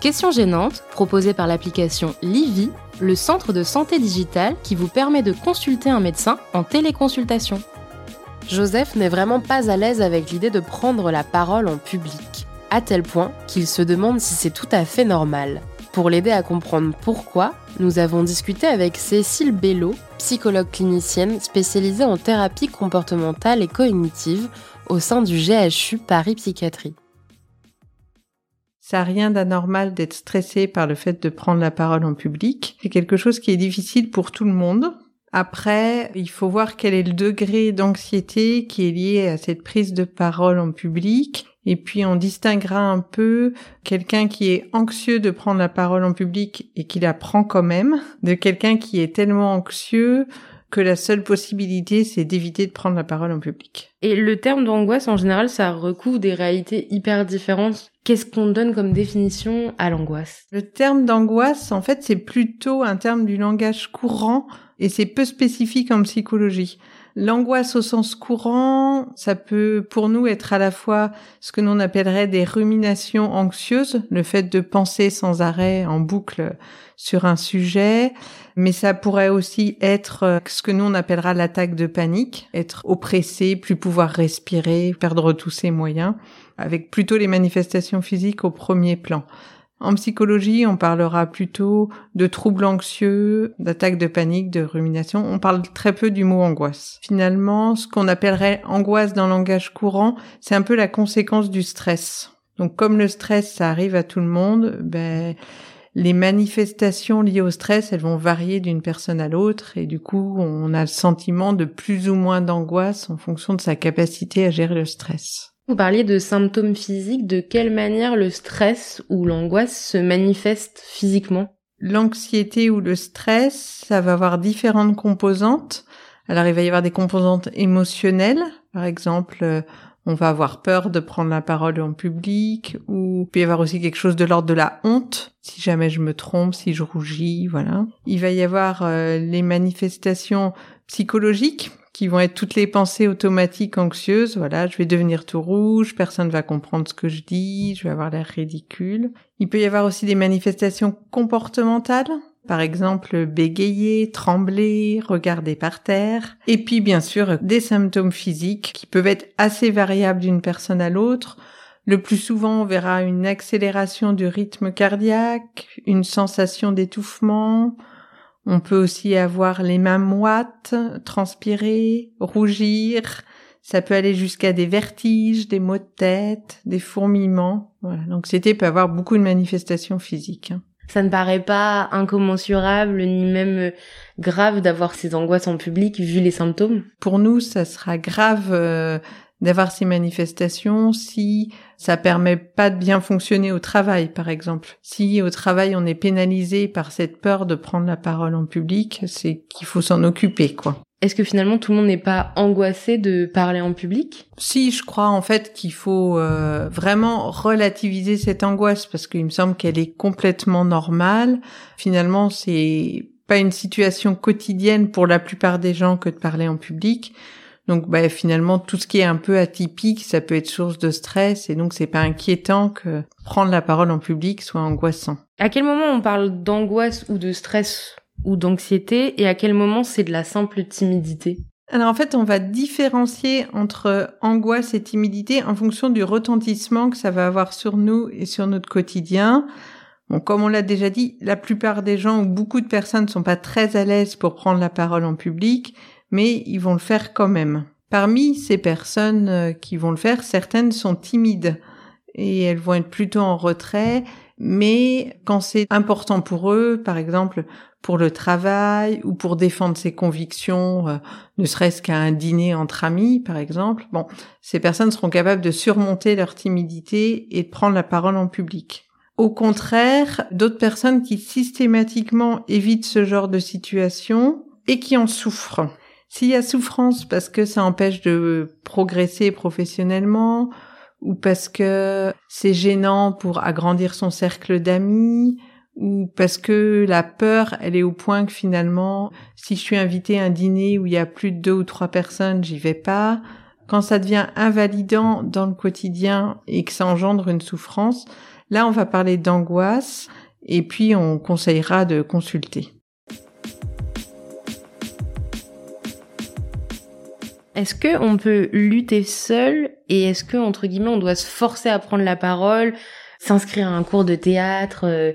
Questions gênantes, proposées par l'application Livy, le centre de santé digitale qui vous permet de consulter un médecin en téléconsultation. Joseph n'est vraiment pas à l'aise avec l'idée de prendre la parole en public, à tel point qu'il se demande si c'est tout à fait normal. Pour l'aider à comprendre pourquoi, nous avons discuté avec Cécile Bello, psychologue clinicienne spécialisée en thérapie comportementale et cognitive au sein du GHU Paris Psychiatrie. Ça n'a rien d'anormal d'être stressé par le fait de prendre la parole en public. C'est quelque chose qui est difficile pour tout le monde. Après, il faut voir quel est le degré d'anxiété qui est lié à cette prise de parole en public. Et puis on distinguera un peu quelqu'un qui est anxieux de prendre la parole en public et qui la prend quand même, de quelqu'un qui est tellement anxieux que la seule possibilité, c'est d'éviter de prendre la parole en public. Et le terme d'angoisse, en général, ça recouvre des réalités hyper différentes. Qu'est-ce qu'on donne comme définition à l'angoisse? Le terme d'angoisse, en fait, c'est plutôt un terme du langage courant et c'est peu spécifique en psychologie. L'angoisse au sens courant, ça peut pour nous être à la fois ce que l'on appellerait des ruminations anxieuses, le fait de penser sans arrêt en boucle sur un sujet, mais ça pourrait aussi être ce que nous on appellera l'attaque de panique, être oppressé, plus pouvoir respirer, perdre tous ses moyens, avec plutôt les manifestations physiques au premier plan. En psychologie, on parlera plutôt de troubles anxieux, d'attaques de panique, de rumination. On parle très peu du mot angoisse. Finalement, ce qu'on appellerait angoisse dans le langage courant, c'est un peu la conséquence du stress. Donc comme le stress, ça arrive à tout le monde, ben, les manifestations liées au stress, elles vont varier d'une personne à l'autre et du coup, on a le sentiment de plus ou moins d'angoisse en fonction de sa capacité à gérer le stress. Vous parliez de symptômes physiques, de quelle manière le stress ou l'angoisse se manifeste physiquement? L'anxiété ou le stress, ça va avoir différentes composantes. Alors il va y avoir des composantes émotionnelles, par exemple, euh, on va avoir peur de prendre la parole en public, ou il peut y avoir aussi quelque chose de l'ordre de la honte, si jamais je me trompe, si je rougis, voilà. Il va y avoir euh, les manifestations psychologiques, qui vont être toutes les pensées automatiques anxieuses. Voilà, je vais devenir tout rouge, personne ne va comprendre ce que je dis, je vais avoir l'air ridicule. Il peut y avoir aussi des manifestations comportementales. Par exemple, bégayer, trembler, regarder par terre. Et puis, bien sûr, des symptômes physiques qui peuvent être assez variables d'une personne à l'autre. Le plus souvent, on verra une accélération du rythme cardiaque, une sensation d'étouffement, on peut aussi avoir les mains moites, transpirer, rougir. Ça peut aller jusqu'à des vertiges, des maux de tête, des fourmillements. Voilà. L'anxiété peut avoir beaucoup de manifestations physiques. Hein. Ça ne paraît pas incommensurable ni même euh, grave d'avoir ces angoisses en public vu les symptômes? Pour nous, ça sera grave euh, d'avoir ces manifestations si ça permet pas de bien fonctionner au travail, par exemple. Si au travail on est pénalisé par cette peur de prendre la parole en public, c'est qu'il faut s'en occuper, quoi. Est-ce que finalement tout le monde n'est pas angoissé de parler en public? Si, je crois en fait qu'il faut euh, vraiment relativiser cette angoisse parce qu'il me semble qu'elle est complètement normale. Finalement, c'est pas une situation quotidienne pour la plupart des gens que de parler en public. Donc bah, finalement, tout ce qui est un peu atypique, ça peut être source de stress et donc c'est pas inquiétant que prendre la parole en public soit angoissant. À quel moment on parle d'angoisse ou de stress ou d'anxiété et à quel moment c'est de la simple timidité? Alors en fait, on va différencier entre angoisse et timidité en fonction du retentissement que ça va avoir sur nous et sur notre quotidien. Bon, comme on l'a déjà dit, la plupart des gens ou beaucoup de personnes ne sont pas très à l'aise pour prendre la parole en public mais ils vont le faire quand même. Parmi ces personnes euh, qui vont le faire, certaines sont timides et elles vont être plutôt en retrait, mais quand c'est important pour eux, par exemple pour le travail ou pour défendre ses convictions, euh, ne serait-ce qu'à un dîner entre amis, par exemple, bon, ces personnes seront capables de surmonter leur timidité et de prendre la parole en public. Au contraire, d'autres personnes qui systématiquement évitent ce genre de situation et qui en souffrent. S'il y a souffrance parce que ça empêche de progresser professionnellement, ou parce que c'est gênant pour agrandir son cercle d'amis, ou parce que la peur, elle est au point que finalement, si je suis invité à un dîner où il y a plus de deux ou trois personnes, j'y vais pas. Quand ça devient invalidant dans le quotidien et que ça engendre une souffrance, là, on va parler d'angoisse et puis on conseillera de consulter. Est-ce que on peut lutter seul et est-ce que entre guillemets on doit se forcer à prendre la parole, s'inscrire à un cours de théâtre, euh,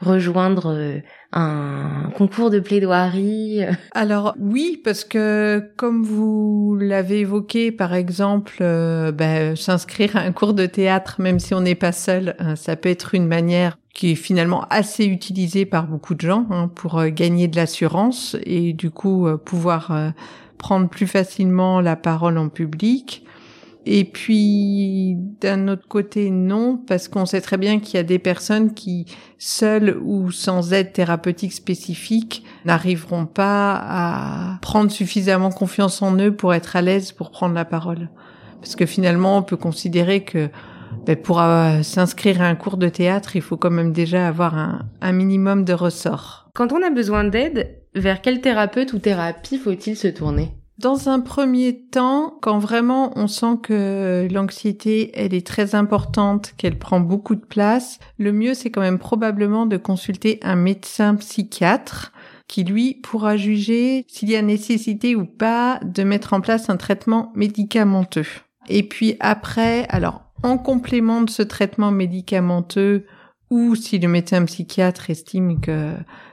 rejoindre euh, un concours de plaidoirie Alors oui, parce que comme vous l'avez évoqué, par exemple, euh, ben, s'inscrire à un cours de théâtre, même si on n'est pas seul, ça peut être une manière qui est finalement assez utilisée par beaucoup de gens hein, pour gagner de l'assurance et du coup pouvoir prendre plus facilement la parole en public. Et puis, d'un autre côté, non, parce qu'on sait très bien qu'il y a des personnes qui, seules ou sans aide thérapeutique spécifique, n'arriveront pas à prendre suffisamment confiance en eux pour être à l'aise pour prendre la parole. Parce que finalement, on peut considérer que ben, pour euh, s'inscrire à un cours de théâtre, il faut quand même déjà avoir un, un minimum de ressort. Quand on a besoin d'aide, vers quel thérapeute ou thérapie faut-il se tourner? Dans un premier temps, quand vraiment on sent que l'anxiété, elle est très importante, qu'elle prend beaucoup de place, le mieux c'est quand même probablement de consulter un médecin psychiatre qui lui pourra juger s'il y a nécessité ou pas de mettre en place un traitement médicamenteux. Et puis après, alors en complément de ce traitement médicamenteux, ou si le médecin psychiatre estime que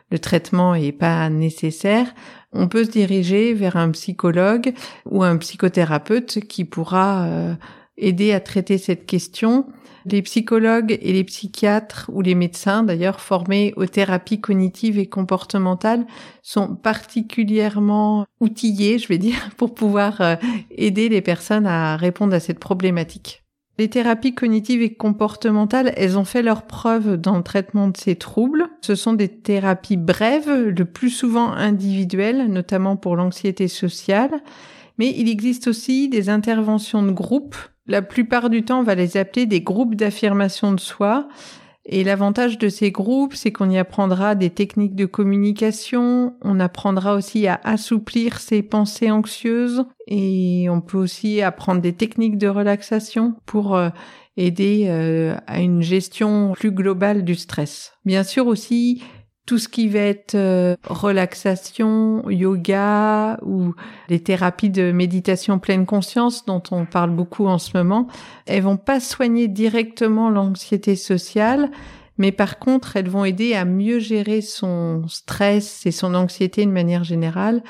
le traitement est pas nécessaire, on peut se diriger vers un psychologue ou un psychothérapeute qui pourra euh, aider à traiter cette question. Les psychologues et les psychiatres ou les médecins d'ailleurs formés aux thérapies cognitives et comportementales sont particulièrement outillés, je vais dire, pour pouvoir euh, aider les personnes à répondre à cette problématique. Les thérapies cognitives et comportementales, elles ont fait leur preuve dans le traitement de ces troubles. Ce sont des thérapies brèves, le plus souvent individuelles, notamment pour l'anxiété sociale. Mais il existe aussi des interventions de groupe. La plupart du temps, on va les appeler des groupes d'affirmation de soi. Et l'avantage de ces groupes, c'est qu'on y apprendra des techniques de communication, on apprendra aussi à assouplir ses pensées anxieuses et on peut aussi apprendre des techniques de relaxation pour euh, aider euh, à une gestion plus globale du stress. Bien sûr aussi, tout ce qui va être euh, relaxation, yoga ou les thérapies de méditation pleine conscience dont on parle beaucoup en ce moment, elles vont pas soigner directement l'anxiété sociale, mais par contre, elles vont aider à mieux gérer son stress et son anxiété de manière générale.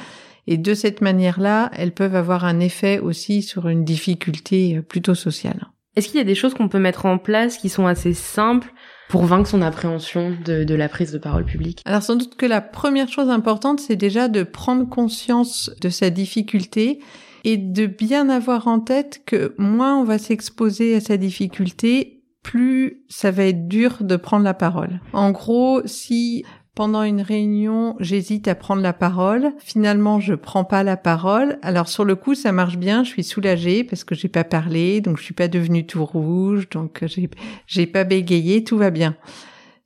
Et de cette manière-là, elles peuvent avoir un effet aussi sur une difficulté euh, plutôt sociale. Est-ce qu'il y a des choses qu'on peut mettre en place qui sont assez simples pour vaincre son appréhension de, la prise de parole publique Alors sans doute que la première chose importante, c'est déjà de prendre conscience de sa difficulté et de bien avoir en tête que moins on va s'exposer à sa difficulté, plus ça va être dur de prendre la parole. En gros, si pendant une réunion, j'hésite à prendre la parole. Finalement, je prends pas la parole. Alors sur le coup, ça marche bien. Je suis soulagée parce que j'ai pas parlé, donc je suis pas devenue tout rouge, donc j'ai j'ai pas bégayé, tout va bien.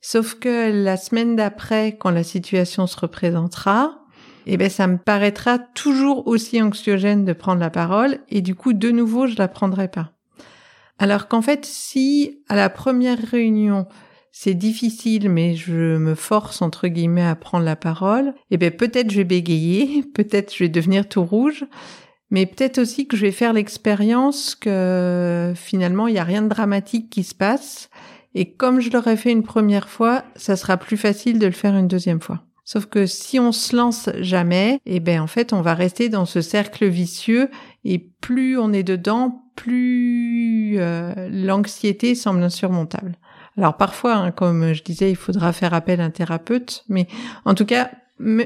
Sauf que la semaine d'après, quand la situation se représentera, eh ben ça me paraîtra toujours aussi anxiogène de prendre la parole et du coup de nouveau je la prendrai pas. Alors qu'en fait, si à la première réunion c'est difficile, mais je me force entre guillemets à prendre la parole, eh bien peut-être je vais bégayer, peut-être je vais devenir tout rouge, mais peut-être aussi que je vais faire l'expérience que finalement il n'y a rien de dramatique qui se passe, et comme je l'aurais fait une première fois, ça sera plus facile de le faire une deuxième fois. Sauf que si on se lance jamais, eh ben en fait on va rester dans ce cercle vicieux et plus on est dedans, plus euh, l'anxiété semble insurmontable. Alors parfois, hein, comme je disais, il faudra faire appel à un thérapeute, mais en tout cas,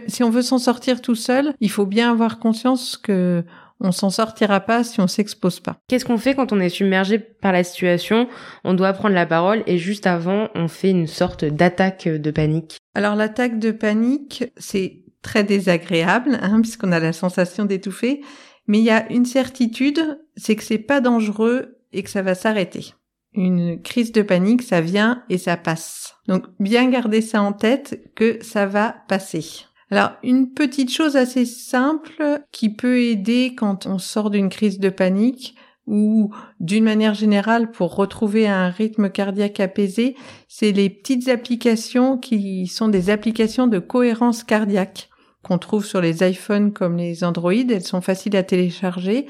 si on veut s'en sortir tout seul, il faut bien avoir conscience que on s'en sortira pas si on s'expose pas. Qu'est-ce qu'on fait quand on est submergé par la situation? On doit prendre la parole et juste avant, on fait une sorte d'attaque de panique. Alors l'attaque de panique, c'est très désagréable hein, puisqu'on a la sensation d'étouffer, mais il y a une certitude, c'est que c'est pas dangereux et que ça va s'arrêter. Une crise de panique, ça vient et ça passe. Donc bien garder ça en tête que ça va passer. Alors, une petite chose assez simple qui peut aider quand on sort d'une crise de panique ou d'une manière générale pour retrouver un rythme cardiaque apaisé, c'est les petites applications qui sont des applications de cohérence cardiaque qu'on trouve sur les iPhones comme les Android. Elles sont faciles à télécharger.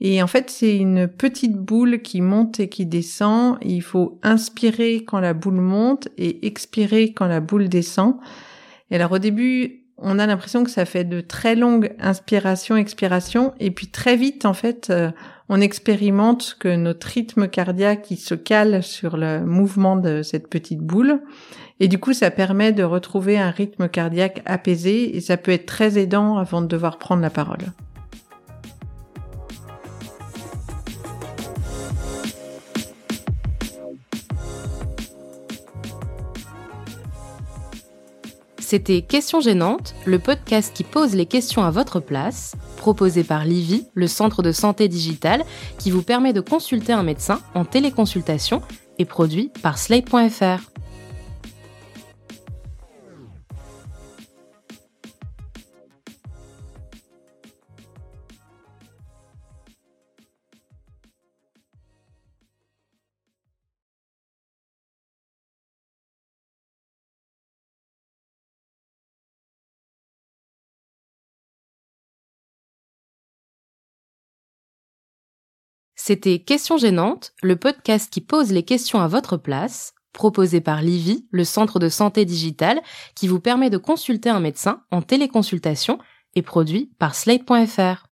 Et en fait, c'est une petite boule qui monte et qui descend. Il faut inspirer quand la boule monte et expirer quand la boule descend. Et alors au début, on a l'impression que ça fait de très longues inspirations, expirations, et puis très vite, en fait, euh, on expérimente que notre rythme cardiaque, il se cale sur le mouvement de cette petite boule, et du coup, ça permet de retrouver un rythme cardiaque apaisé, et ça peut être très aidant avant de devoir prendre la parole. C'était Questions gênantes, le podcast qui pose les questions à votre place, proposé par Livy, le centre de santé digitale, qui vous permet de consulter un médecin en téléconsultation et produit par slate.fr. C'était Questions gênantes, le podcast qui pose les questions à votre place, proposé par Livy, le centre de santé digitale, qui vous permet de consulter un médecin en téléconsultation et produit par slate.fr.